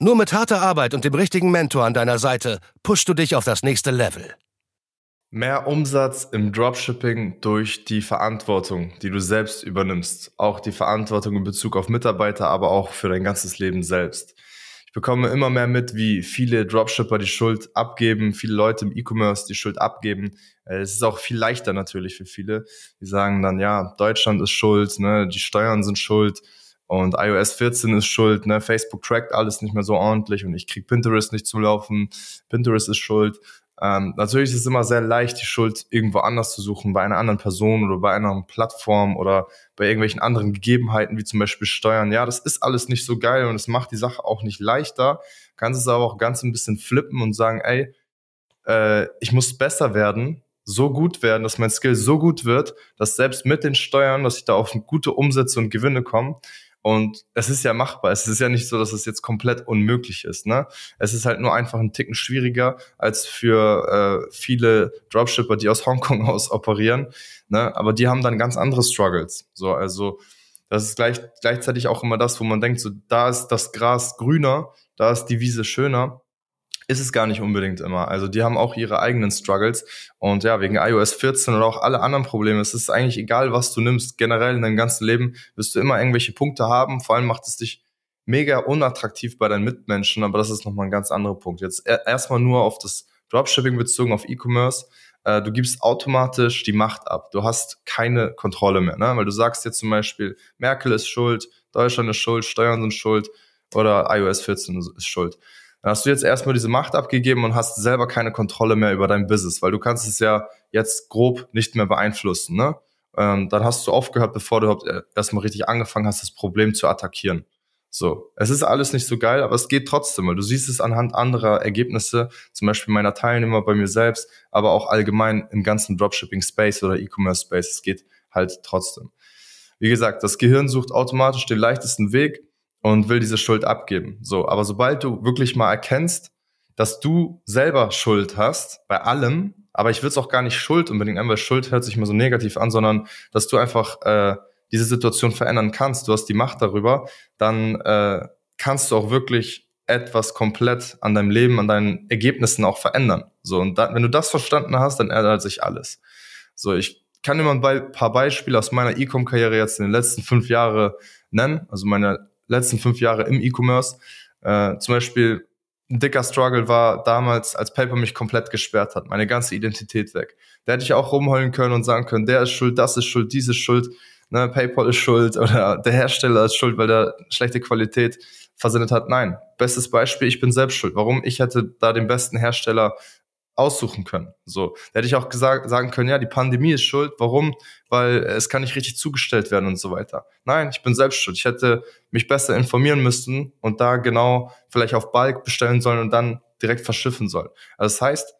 Nur mit harter Arbeit und dem richtigen Mentor an deiner Seite pushst du dich auf das nächste Level. Mehr Umsatz im Dropshipping durch die Verantwortung, die du selbst übernimmst. Auch die Verantwortung in Bezug auf Mitarbeiter, aber auch für dein ganzes Leben selbst. Ich bekomme immer mehr mit, wie viele Dropshipper die Schuld abgeben, viele Leute im E-Commerce die Schuld abgeben. Äh, es ist auch viel leichter natürlich für viele. Die sagen dann, ja, Deutschland ist schuld, ne, die Steuern sind schuld und iOS 14 ist schuld, ne? Facebook trackt alles nicht mehr so ordentlich und ich krieg Pinterest nicht zum Laufen. Pinterest ist schuld. Ähm, natürlich ist es immer sehr leicht, die Schuld irgendwo anders zu suchen, bei einer anderen Person oder bei einer Plattform oder bei irgendwelchen anderen Gegebenheiten, wie zum Beispiel Steuern. Ja, das ist alles nicht so geil und es macht die Sache auch nicht leichter. Kannst es aber auch ganz ein bisschen flippen und sagen, ey, äh, ich muss besser werden, so gut werden, dass mein Skill so gut wird, dass selbst mit den Steuern, dass ich da auf gute Umsätze und Gewinne komme, und es ist ja machbar. Es ist ja nicht so, dass es jetzt komplett unmöglich ist. Ne? Es ist halt nur einfach ein Ticken schwieriger als für äh, viele Dropshipper, die aus Hongkong aus operieren. Ne? Aber die haben dann ganz andere Struggles. So, also das ist gleich, gleichzeitig auch immer das, wo man denkt, so da ist das Gras grüner, da ist die Wiese schöner ist es gar nicht unbedingt immer. Also die haben auch ihre eigenen Struggles und ja, wegen iOS 14 oder auch alle anderen Probleme, es ist eigentlich egal, was du nimmst, generell in deinem ganzen Leben wirst du immer irgendwelche Punkte haben, vor allem macht es dich mega unattraktiv bei deinen Mitmenschen, aber das ist nochmal ein ganz anderer Punkt. Jetzt erstmal nur auf das Dropshipping bezogen, auf E-Commerce. Äh, du gibst automatisch die Macht ab. Du hast keine Kontrolle mehr, ne? weil du sagst jetzt zum Beispiel, Merkel ist schuld, Deutschland ist schuld, Steuern sind schuld oder iOS 14 ist schuld dann hast du jetzt erstmal diese Macht abgegeben und hast selber keine Kontrolle mehr über dein Business, weil du kannst es ja jetzt grob nicht mehr beeinflussen. Ne? Ähm, dann hast du aufgehört, bevor du überhaupt äh, erstmal richtig angefangen hast, das Problem zu attackieren. So, es ist alles nicht so geil, aber es geht trotzdem, weil du siehst es anhand anderer Ergebnisse, zum Beispiel meiner Teilnehmer bei mir selbst, aber auch allgemein im ganzen Dropshipping-Space oder E-Commerce-Space. Es geht halt trotzdem. Wie gesagt, das Gehirn sucht automatisch den leichtesten Weg und will diese Schuld abgeben. So, aber sobald du wirklich mal erkennst, dass du selber Schuld hast bei allem, aber ich will es auch gar nicht Schuld unbedingt nennen, weil Schuld hört sich immer so negativ an, sondern dass du einfach äh, diese Situation verändern kannst, du hast die Macht darüber, dann äh, kannst du auch wirklich etwas komplett an deinem Leben, an deinen Ergebnissen auch verändern. So, und da, wenn du das verstanden hast, dann ändert sich alles. So, ich kann dir mal ein paar Beispiele aus meiner E-Com-Karriere jetzt in den letzten fünf Jahren nennen, also meine letzten fünf Jahre im E-Commerce. Äh, zum Beispiel ein dicker Struggle war damals, als PayPal mich komplett gesperrt hat, meine ganze Identität weg. Da hätte ich auch rumheulen können und sagen können, der ist schuld, das ist schuld, dies ist schuld, ne, PayPal ist schuld oder der Hersteller ist schuld, weil der schlechte Qualität versendet hat. Nein, bestes Beispiel, ich bin selbst schuld. Warum? Ich hätte da den besten Hersteller aussuchen können. So, da hätte ich auch gesagt, sagen können, ja, die Pandemie ist schuld. Warum? Weil es kann nicht richtig zugestellt werden und so weiter. Nein, ich bin selbst schuld. Ich hätte mich besser informieren müssen und da genau vielleicht auf Balk bestellen sollen und dann direkt verschiffen sollen. Also das heißt,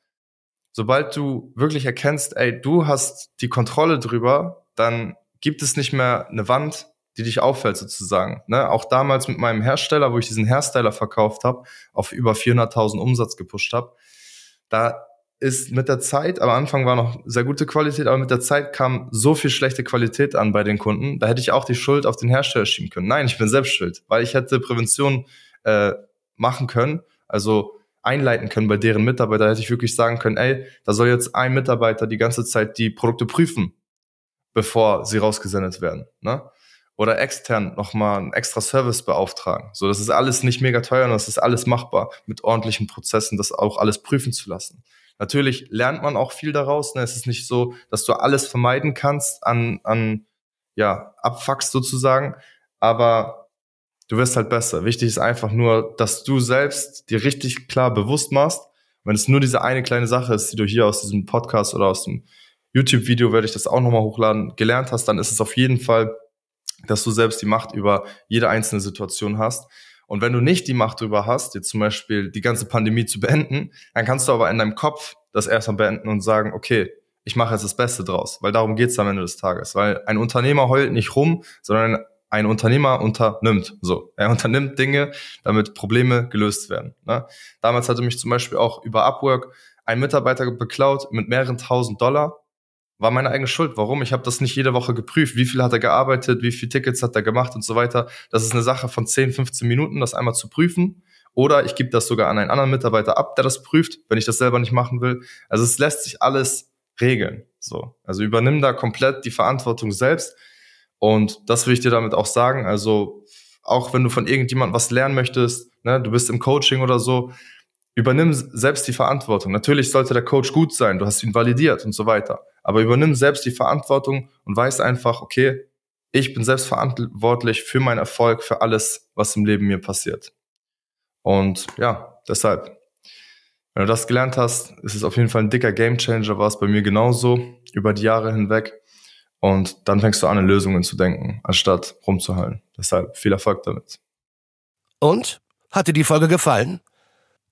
sobald du wirklich erkennst, ey, du hast die Kontrolle drüber, dann gibt es nicht mehr eine Wand, die dich auffällt sozusagen. Ne? Auch damals mit meinem Hersteller, wo ich diesen Hairstyler verkauft habe, auf über 400.000 Umsatz gepusht habe, da ist mit der Zeit, am Anfang war noch sehr gute Qualität, aber mit der Zeit kam so viel schlechte Qualität an bei den Kunden, da hätte ich auch die Schuld auf den Hersteller schieben können. Nein, ich bin selbst schuld, weil ich hätte Prävention äh, machen können, also einleiten können bei deren Mitarbeiter, hätte ich wirklich sagen können, ey, da soll jetzt ein Mitarbeiter die ganze Zeit die Produkte prüfen, bevor sie rausgesendet werden. Ne? Oder extern nochmal einen extra Service beauftragen. So, das ist alles nicht mega teuer und das ist alles machbar mit ordentlichen Prozessen, das auch alles prüfen zu lassen. Natürlich lernt man auch viel daraus. Ne? Es ist nicht so, dass du alles vermeiden kannst an, an ja, Abfucks sozusagen, aber du wirst halt besser. Wichtig ist einfach nur, dass du selbst dir richtig klar bewusst machst, wenn es nur diese eine kleine Sache ist, die du hier aus diesem Podcast oder aus dem YouTube-Video, werde ich das auch nochmal hochladen, gelernt hast, dann ist es auf jeden Fall dass du selbst die Macht über jede einzelne Situation hast. Und wenn du nicht die Macht darüber hast, jetzt zum Beispiel die ganze Pandemie zu beenden, dann kannst du aber in deinem Kopf das erstmal beenden und sagen, okay, ich mache jetzt das Beste draus, weil darum geht's am Ende des Tages. Weil ein Unternehmer heult nicht rum, sondern ein Unternehmer unternimmt. So, er unternimmt Dinge, damit Probleme gelöst werden. Ne? Damals hatte mich zum Beispiel auch über Upwork ein Mitarbeiter beklaut mit mehreren tausend Dollar. War meine eigene Schuld. Warum? Ich habe das nicht jede Woche geprüft. Wie viel hat er gearbeitet? Wie viele Tickets hat er gemacht und so weiter? Das ist eine Sache von 10, 15 Minuten, das einmal zu prüfen. Oder ich gebe das sogar an einen anderen Mitarbeiter ab, der das prüft, wenn ich das selber nicht machen will. Also es lässt sich alles regeln. So, also übernimm da komplett die Verantwortung selbst. Und das will ich dir damit auch sagen. Also auch wenn du von irgendjemandem was lernen möchtest, ne, du bist im Coaching oder so, übernimm selbst die Verantwortung. Natürlich sollte der Coach gut sein, du hast ihn validiert und so weiter. Aber übernimm selbst die Verantwortung und weiß einfach, okay, ich bin selbst verantwortlich für meinen Erfolg, für alles, was im Leben mir passiert. Und ja, deshalb, wenn du das gelernt hast, ist es auf jeden Fall ein dicker Gamechanger, war es bei mir genauso über die Jahre hinweg. Und dann fängst du an, in Lösungen zu denken, anstatt rumzuhallen. Deshalb viel Erfolg damit. Und? Hat dir die Folge gefallen?